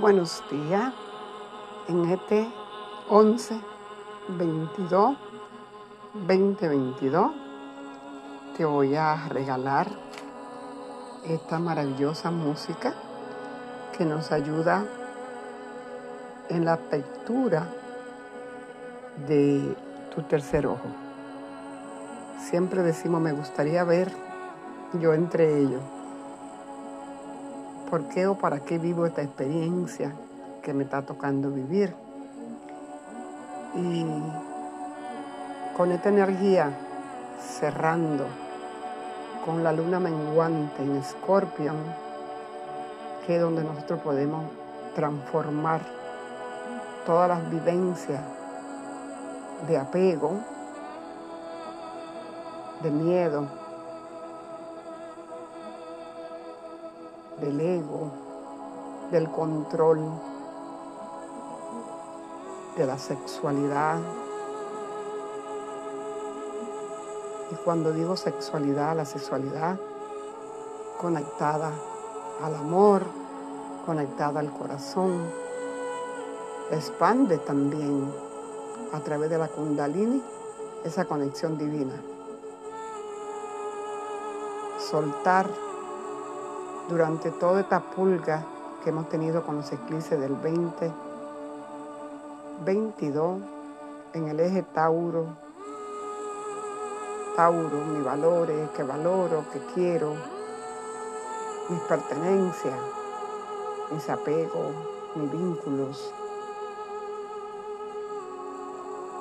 Buenos días. En este 11, 22, 2022 te voy a regalar esta maravillosa música que nos ayuda en la apertura de tu tercer ojo. Siempre decimos, me gustaría ver yo entre ellos. ¿Por qué o para qué vivo esta experiencia que me está tocando vivir? Y con esta energía cerrando con la luna menguante en Escorpión, que es donde nosotros podemos transformar todas las vivencias de apego, de miedo, del ego, del control, de la sexualidad. Y cuando digo sexualidad, la sexualidad conectada al amor, conectada al corazón, expande también a través de la kundalini esa conexión divina. Soltar durante toda esta pulga que hemos tenido con los eclipses del 20, 22 en el eje Tauro, Tauro, mis valores, que valoro, que quiero, mis pertenencias, mis apegos, mis vínculos.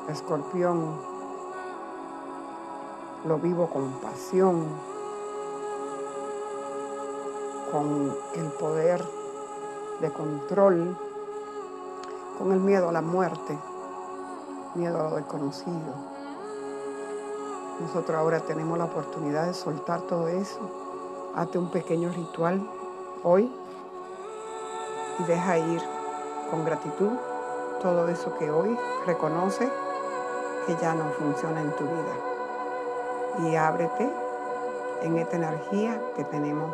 Escorpión, lo vivo con pasión, con el poder de control, con el miedo a la muerte, miedo a lo desconocido. Nosotros ahora tenemos la oportunidad de soltar todo eso. Hazte un pequeño ritual hoy y deja ir con gratitud todo eso que hoy reconoce que ya no funciona en tu vida. Y ábrete en esta energía que tenemos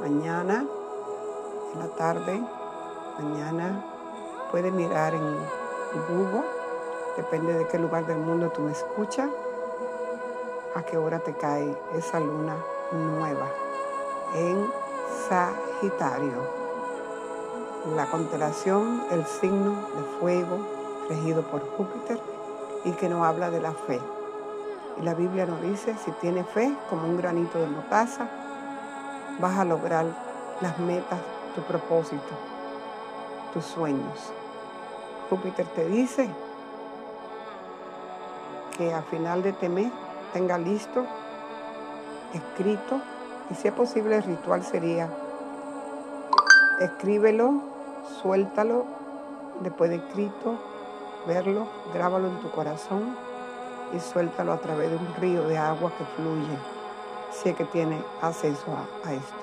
mañana, en la tarde, mañana puedes mirar en Google, depende de qué lugar del mundo tú me escuchas, a qué hora te cae esa luna nueva en Sagitario. La constelación, el signo de fuego regido por Júpiter y que nos habla de la fe. Y la Biblia nos dice, si tienes fe como un granito de motaza, vas a lograr las metas, tu propósito, tus sueños. Júpiter te dice que a final de este mes tenga listo, escrito, y si es posible el ritual sería, escríbelo, suéltalo, después de escrito, verlo, grábalo en tu corazón y suéltalo a través de un río de agua que fluye si es que tiene acceso a, esto.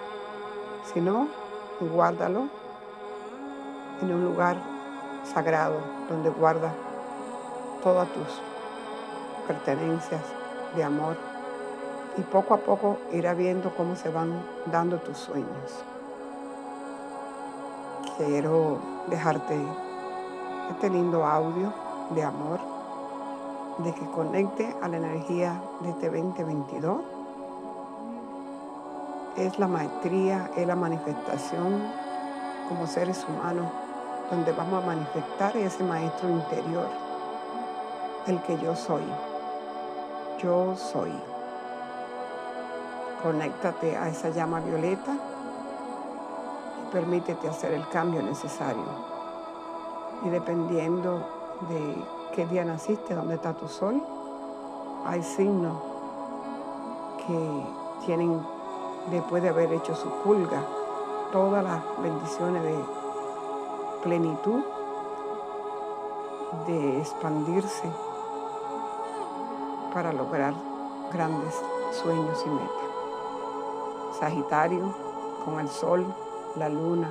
Si no, guárdalo en un lugar sagrado donde guarda todas tus pertenencias de amor y poco a poco irá viendo cómo se van dando tus sueños. Quiero dejarte este lindo audio de amor, de que conecte a la energía de este 2022 es la maestría, es la manifestación como seres humanos, donde vamos a manifestar ese maestro interior, el que yo soy. Yo soy. Conéctate a esa llama violeta y permítete hacer el cambio necesario. Y dependiendo de qué día naciste, dónde está tu sol, hay signos que tienen después de haber hecho su pulga, todas las bendiciones de plenitud, de expandirse para lograr grandes sueños y metas. Sagitario, con el sol, la luna,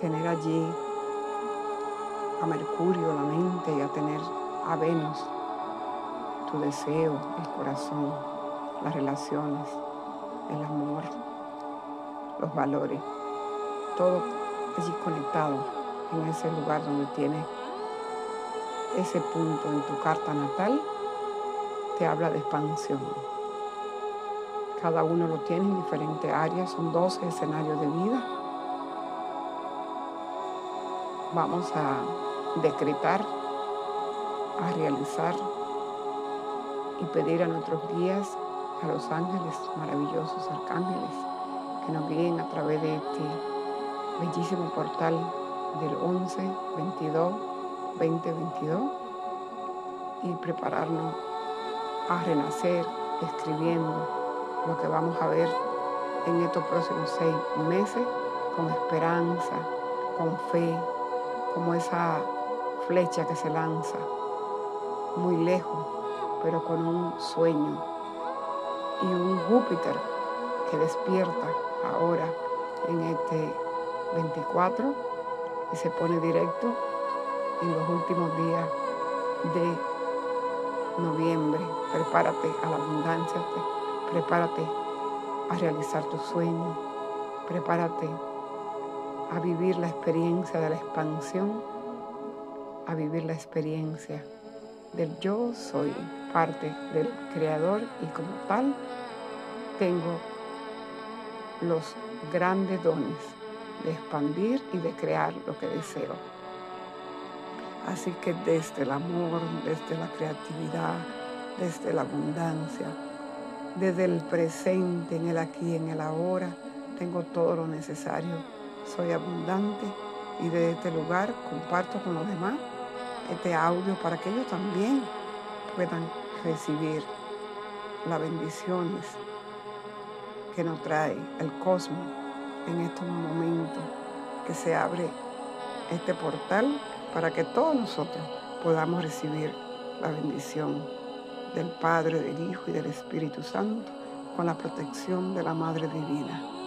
tener allí a Mercurio, la mente y a tener a Venus, tu deseo, el corazón, las relaciones el amor, los valores, todo allí conectado en ese lugar donde tienes ese punto en tu carta natal, te habla de expansión. Cada uno lo tiene en diferentes áreas, son 12 escenarios de vida. Vamos a decretar, a realizar y pedir a nuestros guías, a los ángeles maravillosos, arcángeles, que nos guíen a través de este bellísimo portal del 11, 22, 20, 22 y prepararnos a renacer escribiendo lo que vamos a ver en estos próximos seis meses con esperanza, con fe, como esa flecha que se lanza muy lejos, pero con un sueño y un Júpiter que despierta ahora en este 24 y se pone directo en los últimos días de noviembre. Prepárate a la abundancia, prepárate a realizar tu sueño, prepárate a vivir la experiencia de la expansión, a vivir la experiencia del yo soy parte del creador y como tal tengo los grandes dones de expandir y de crear lo que deseo. Así que desde el amor, desde la creatividad, desde la abundancia, desde el presente, en el aquí, en el ahora, tengo todo lo necesario. Soy abundante y desde este lugar comparto con los demás este audio para que ellos también puedan recibir las bendiciones que nos trae el cosmos en estos momentos que se abre este portal para que todos nosotros podamos recibir la bendición del Padre, del Hijo y del Espíritu Santo con la protección de la Madre Divina.